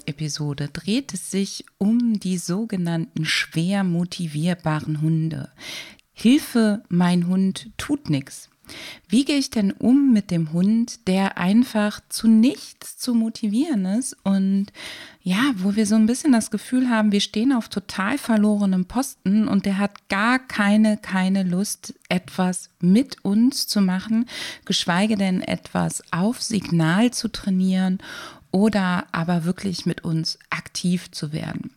Podcast-Episode dreht es sich um die sogenannten schwer motivierbaren Hunde. Hilfe, mein Hund tut nichts. Wie gehe ich denn um mit dem Hund, der einfach zu nichts zu motivieren ist und ja, wo wir so ein bisschen das Gefühl haben, wir stehen auf total verlorenem Posten und der hat gar keine, keine Lust, etwas mit uns zu machen, geschweige denn etwas auf Signal zu trainieren oder aber wirklich mit uns aktiv zu werden.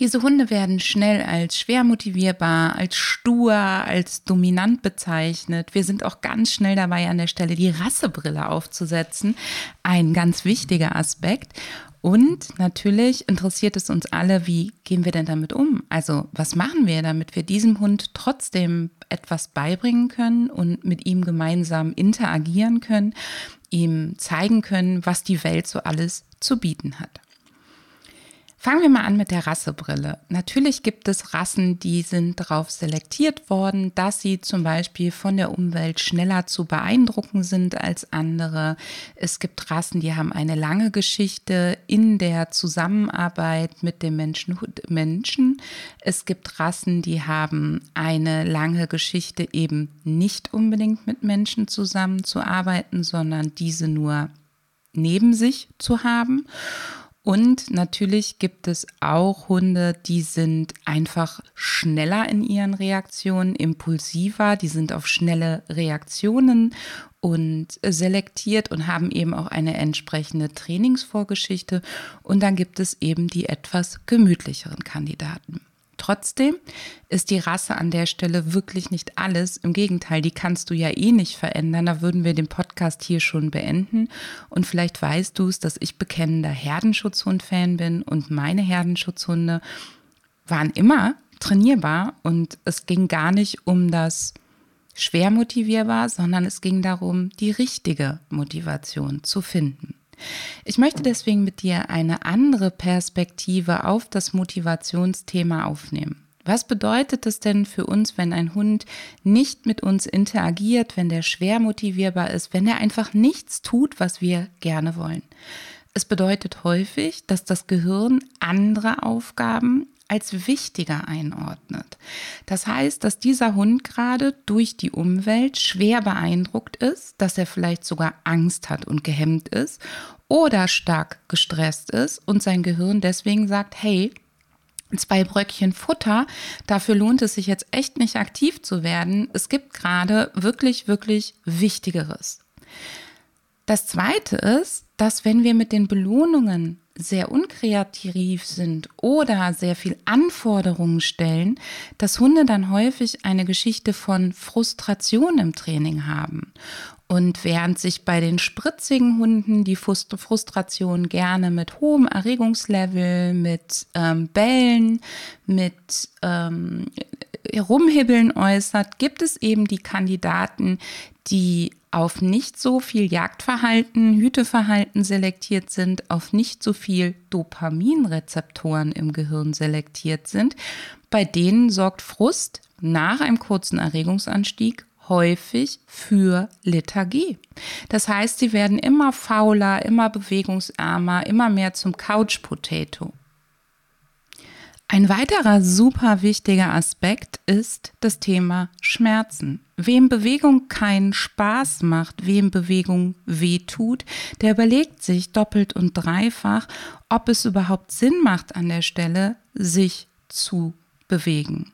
Diese Hunde werden schnell als schwer motivierbar, als stur, als dominant bezeichnet. Wir sind auch ganz schnell dabei, an der Stelle die Rassebrille aufzusetzen. Ein ganz wichtiger Aspekt. Und natürlich interessiert es uns alle, wie gehen wir denn damit um? Also was machen wir, damit wir diesem Hund trotzdem etwas beibringen können und mit ihm gemeinsam interagieren können, ihm zeigen können, was die Welt so alles zu bieten hat. Fangen wir mal an mit der Rassebrille. Natürlich gibt es Rassen, die sind darauf selektiert worden, dass sie zum Beispiel von der Umwelt schneller zu beeindrucken sind als andere. Es gibt Rassen, die haben eine lange Geschichte in der Zusammenarbeit mit dem Menschen. Menschen. Es gibt Rassen, die haben eine lange Geschichte eben nicht unbedingt mit Menschen zusammenzuarbeiten, sondern diese nur neben sich zu haben. Und natürlich gibt es auch Hunde, die sind einfach schneller in ihren Reaktionen, impulsiver, die sind auf schnelle Reaktionen und selektiert und haben eben auch eine entsprechende Trainingsvorgeschichte. Und dann gibt es eben die etwas gemütlicheren Kandidaten. Trotzdem ist die Rasse an der Stelle wirklich nicht alles. Im Gegenteil, die kannst du ja eh nicht verändern. Da würden wir den Podcast hier schon beenden. Und vielleicht weißt du es, dass ich bekennender Herdenschutzhund-Fan bin und meine Herdenschutzhunde waren immer trainierbar und es ging gar nicht um das schwer motivierbar, sondern es ging darum, die richtige Motivation zu finden. Ich möchte deswegen mit dir eine andere Perspektive auf das Motivationsthema aufnehmen. Was bedeutet es denn für uns, wenn ein Hund nicht mit uns interagiert, wenn der schwer motivierbar ist, wenn er einfach nichts tut, was wir gerne wollen? Es bedeutet häufig, dass das Gehirn andere Aufgaben als wichtiger einordnet. Das heißt, dass dieser Hund gerade durch die Umwelt schwer beeindruckt ist, dass er vielleicht sogar Angst hat und gehemmt ist oder stark gestresst ist und sein Gehirn deswegen sagt, hey, zwei Bröckchen Futter, dafür lohnt es sich jetzt echt nicht aktiv zu werden. Es gibt gerade wirklich, wirklich Wichtigeres. Das Zweite ist, dass wenn wir mit den Belohnungen sehr unkreativ sind oder sehr viel Anforderungen stellen, dass Hunde dann häufig eine Geschichte von Frustration im Training haben. Und während sich bei den spritzigen Hunden die Frustration gerne mit hohem Erregungslevel, mit ähm, Bällen, mit ähm, Rumhibbeln äußert, gibt es eben die Kandidaten, die auf nicht so viel Jagdverhalten, Hüteverhalten selektiert sind, auf nicht so viel Dopaminrezeptoren im Gehirn selektiert sind. Bei denen sorgt Frust nach einem kurzen Erregungsanstieg häufig für Lethargie. Das heißt, sie werden immer fauler, immer bewegungsärmer, immer mehr zum Couch Potato. Ein weiterer super wichtiger Aspekt ist das Thema Schmerzen. Wem Bewegung keinen Spaß macht, wem Bewegung weh tut, der überlegt sich doppelt und dreifach, ob es überhaupt Sinn macht an der Stelle, sich zu bewegen.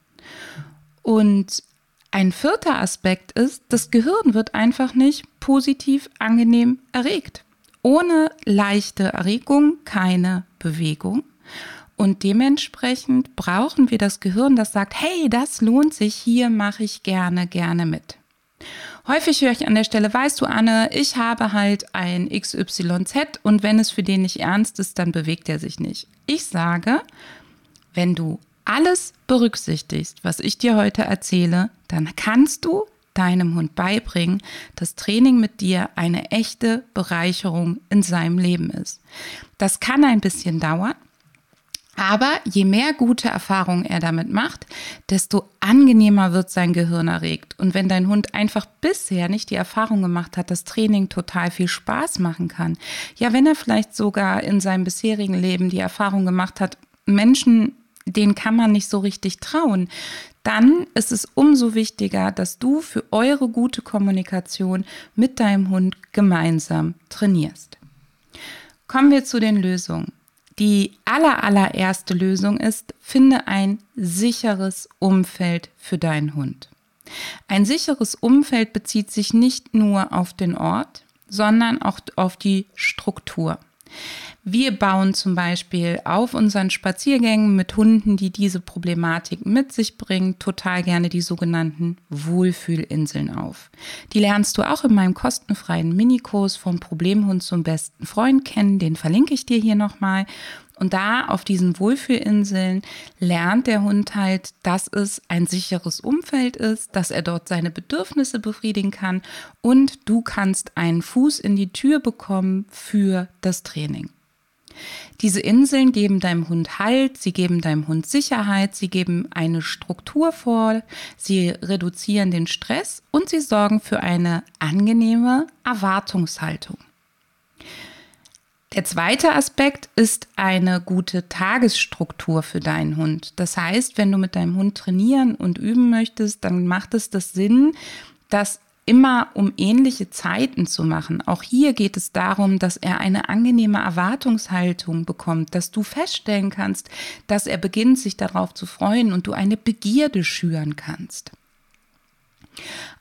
Und ein vierter Aspekt ist, das Gehirn wird einfach nicht positiv angenehm erregt. Ohne leichte Erregung keine Bewegung. Und dementsprechend brauchen wir das Gehirn, das sagt, hey, das lohnt sich, hier mache ich gerne, gerne mit. Häufig höre ich an der Stelle, weißt du, Anne, ich habe halt ein XYZ und wenn es für den nicht ernst ist, dann bewegt er sich nicht. Ich sage, wenn du alles berücksichtigst, was ich dir heute erzähle, dann kannst du deinem Hund beibringen, dass Training mit dir eine echte Bereicherung in seinem Leben ist. Das kann ein bisschen dauern. Aber je mehr gute Erfahrungen er damit macht, desto angenehmer wird sein Gehirn erregt. Und wenn dein Hund einfach bisher nicht die Erfahrung gemacht hat, dass Training total viel Spaß machen kann, ja, wenn er vielleicht sogar in seinem bisherigen Leben die Erfahrung gemacht hat, Menschen, denen kann man nicht so richtig trauen, dann ist es umso wichtiger, dass du für eure gute Kommunikation mit deinem Hund gemeinsam trainierst. Kommen wir zu den Lösungen. Die aller, allererste Lösung ist, finde ein sicheres Umfeld für deinen Hund. Ein sicheres Umfeld bezieht sich nicht nur auf den Ort, sondern auch auf die Struktur. Wir bauen zum Beispiel auf unseren Spaziergängen mit Hunden, die diese Problematik mit sich bringen, total gerne die sogenannten Wohlfühlinseln auf. Die lernst du auch in meinem kostenfreien Minikurs vom Problemhund zum besten Freund kennen. Den verlinke ich dir hier nochmal. Und da auf diesen Wohlfühlinseln lernt der Hund halt, dass es ein sicheres Umfeld ist, dass er dort seine Bedürfnisse befriedigen kann und du kannst einen Fuß in die Tür bekommen für das Training. Diese Inseln geben deinem Hund Halt, sie geben deinem Hund Sicherheit, sie geben eine Struktur vor, sie reduzieren den Stress und sie sorgen für eine angenehme Erwartungshaltung. Der zweite Aspekt ist eine gute Tagesstruktur für deinen Hund. Das heißt, wenn du mit deinem Hund trainieren und üben möchtest, dann macht es das Sinn, dass immer um ähnliche Zeiten zu machen. Auch hier geht es darum, dass er eine angenehme Erwartungshaltung bekommt, dass du feststellen kannst, dass er beginnt, sich darauf zu freuen und du eine Begierde schüren kannst.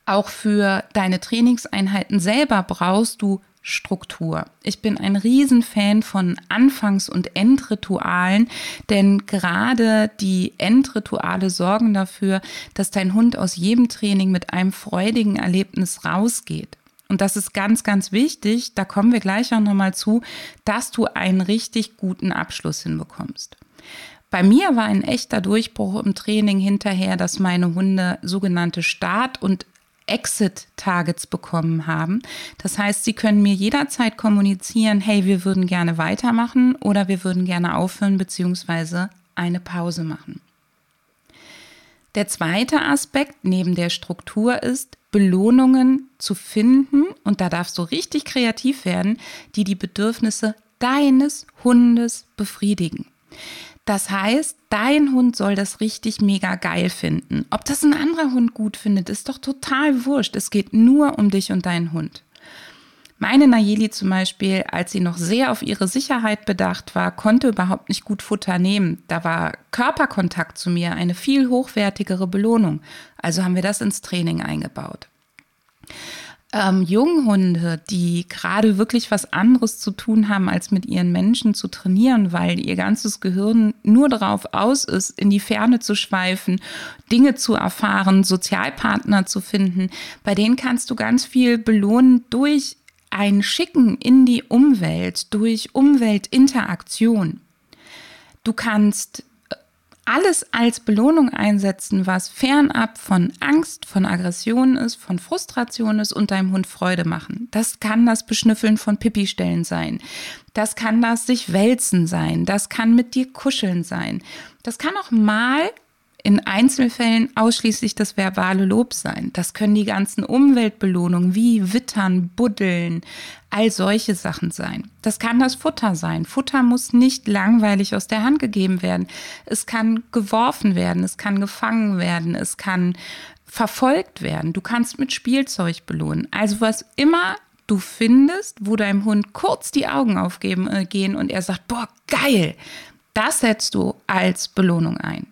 Auch für deine Trainingseinheiten selber brauchst du Struktur. Ich bin ein Riesenfan von Anfangs- und Endritualen, denn gerade die Endrituale sorgen dafür, dass dein Hund aus jedem Training mit einem freudigen Erlebnis rausgeht. Und das ist ganz, ganz wichtig, da kommen wir gleich auch nochmal zu, dass du einen richtig guten Abschluss hinbekommst. Bei mir war ein echter Durchbruch im Training hinterher, dass meine Hunde sogenannte Start- und Exit-Targets bekommen haben. Das heißt, sie können mir jederzeit kommunizieren, hey, wir würden gerne weitermachen oder wir würden gerne aufhören bzw. eine Pause machen. Der zweite Aspekt neben der Struktur ist, Belohnungen zu finden, und da darfst du richtig kreativ werden, die die Bedürfnisse deines Hundes befriedigen. Das heißt, dein Hund soll das richtig mega geil finden. Ob das ein anderer Hund gut findet, ist doch total wurscht. Es geht nur um dich und deinen Hund. Meine Nayeli zum Beispiel, als sie noch sehr auf ihre Sicherheit bedacht war, konnte überhaupt nicht gut Futter nehmen. Da war Körperkontakt zu mir eine viel hochwertigere Belohnung. Also haben wir das ins Training eingebaut ähm, Junghunde, die gerade wirklich was anderes zu tun haben, als mit ihren Menschen zu trainieren, weil ihr ganzes Gehirn nur darauf aus ist, in die Ferne zu schweifen, Dinge zu erfahren, Sozialpartner zu finden, bei denen kannst du ganz viel belohnen durch ein Schicken in die Umwelt, durch Umweltinteraktion. Du kannst alles als Belohnung einsetzen, was fernab von Angst, von Aggression ist, von Frustration ist und deinem Hund Freude machen. Das kann das Beschnüffeln von Pipi-Stellen sein. Das kann das sich wälzen sein. Das kann mit dir kuscheln sein. Das kann auch mal in Einzelfällen ausschließlich das verbale Lob sein. Das können die ganzen Umweltbelohnungen wie Wittern, Buddeln, all solche Sachen sein. Das kann das Futter sein. Futter muss nicht langweilig aus der Hand gegeben werden. Es kann geworfen werden, es kann gefangen werden, es kann verfolgt werden. Du kannst mit Spielzeug belohnen. Also was immer du findest, wo deinem Hund kurz die Augen aufgeben äh, gehen und er sagt, boah, geil, das setzt du als Belohnung ein.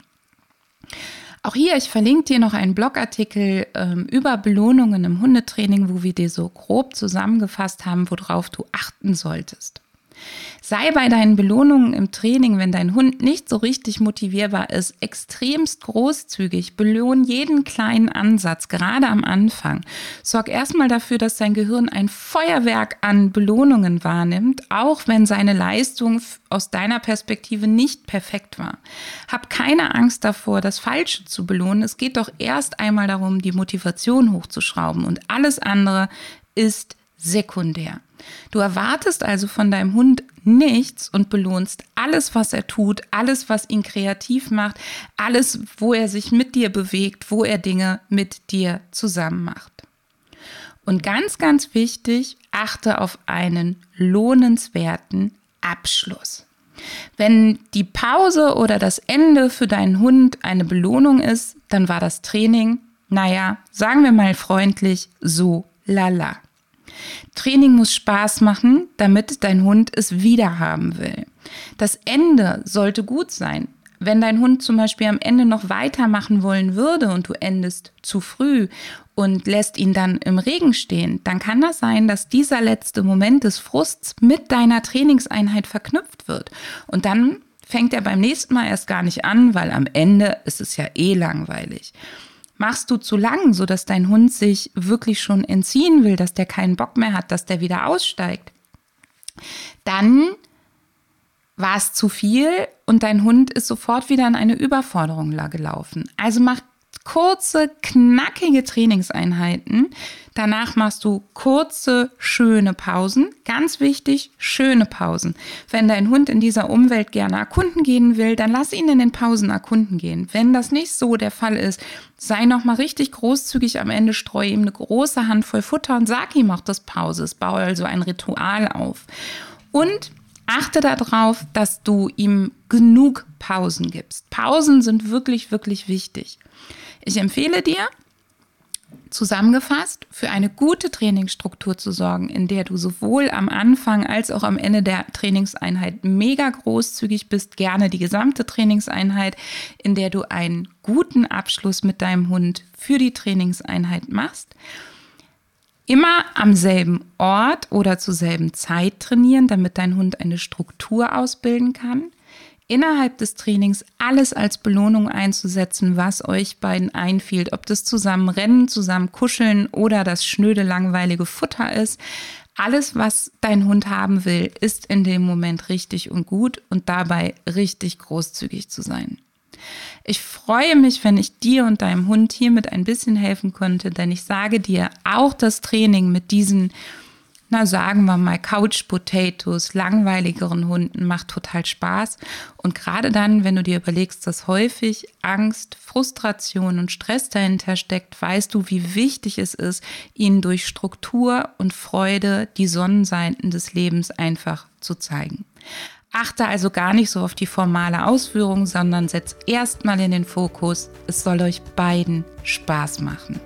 Auch hier, ich verlinke dir noch einen Blogartikel ähm, über Belohnungen im Hundetraining, wo wir dir so grob zusammengefasst haben, worauf du achten solltest. Sei bei deinen Belohnungen im Training, wenn dein Hund nicht so richtig motivierbar ist, extremst großzügig. Belohn jeden kleinen Ansatz, gerade am Anfang. Sorg erstmal dafür, dass dein Gehirn ein Feuerwerk an Belohnungen wahrnimmt, auch wenn seine Leistung aus deiner Perspektive nicht perfekt war. Hab keine Angst davor, das Falsche zu belohnen. Es geht doch erst einmal darum, die Motivation hochzuschrauben und alles andere ist sekundär. Du erwartest also von deinem Hund nichts und belohnst alles, was er tut, alles, was ihn kreativ macht, alles, wo er sich mit dir bewegt, wo er Dinge mit dir zusammen macht. Und ganz, ganz wichtig, achte auf einen lohnenswerten Abschluss. Wenn die Pause oder das Ende für deinen Hund eine Belohnung ist, dann war das Training, naja, sagen wir mal freundlich, so lala. Training muss Spaß machen, damit dein Hund es wieder haben will. Das Ende sollte gut sein. Wenn dein Hund zum Beispiel am Ende noch weitermachen wollen würde und du endest zu früh und lässt ihn dann im Regen stehen, dann kann das sein, dass dieser letzte Moment des Frusts mit deiner Trainingseinheit verknüpft wird. Und dann fängt er beim nächsten Mal erst gar nicht an, weil am Ende ist es ja eh langweilig. Machst du zu lang, sodass dein Hund sich wirklich schon entziehen will, dass der keinen Bock mehr hat, dass der wieder aussteigt, dann war es zu viel und dein Hund ist sofort wieder in eine Überforderung gelaufen. Also mach kurze, knackige Trainingseinheiten. Danach machst du kurze, schöne Pausen. Ganz wichtig, schöne Pausen. Wenn dein Hund in dieser Umwelt gerne erkunden gehen will, dann lass ihn in den Pausen erkunden gehen. Wenn das nicht so der Fall ist, sei noch mal richtig großzügig am Ende, streue ihm eine große Handvoll Futter und sag ihm auch das Pause. Baue also ein Ritual auf. Und achte darauf, dass du ihm genug Pausen gibst. Pausen sind wirklich, wirklich wichtig. Ich empfehle dir, zusammengefasst, für eine gute Trainingsstruktur zu sorgen, in der du sowohl am Anfang als auch am Ende der Trainingseinheit mega großzügig bist, gerne die gesamte Trainingseinheit, in der du einen guten Abschluss mit deinem Hund für die Trainingseinheit machst. Immer am selben Ort oder zur selben Zeit trainieren, damit dein Hund eine Struktur ausbilden kann innerhalb des Trainings alles als Belohnung einzusetzen, was euch beiden einfiel. Ob das zusammen Rennen, zusammen Kuscheln oder das schnöde, langweilige Futter ist. Alles, was dein Hund haben will, ist in dem Moment richtig und gut und dabei richtig großzügig zu sein. Ich freue mich, wenn ich dir und deinem Hund hiermit ein bisschen helfen konnte, denn ich sage dir, auch das Training mit diesen na sagen wir mal Couch Potatoes, langweiligeren Hunden macht total Spaß. Und gerade dann, wenn du dir überlegst, dass häufig Angst, Frustration und Stress dahinter steckt, weißt du, wie wichtig es ist, ihnen durch Struktur und Freude die Sonnenseiten des Lebens einfach zu zeigen. Achte also gar nicht so auf die formale Ausführung, sondern setz erstmal in den Fokus, es soll euch beiden Spaß machen.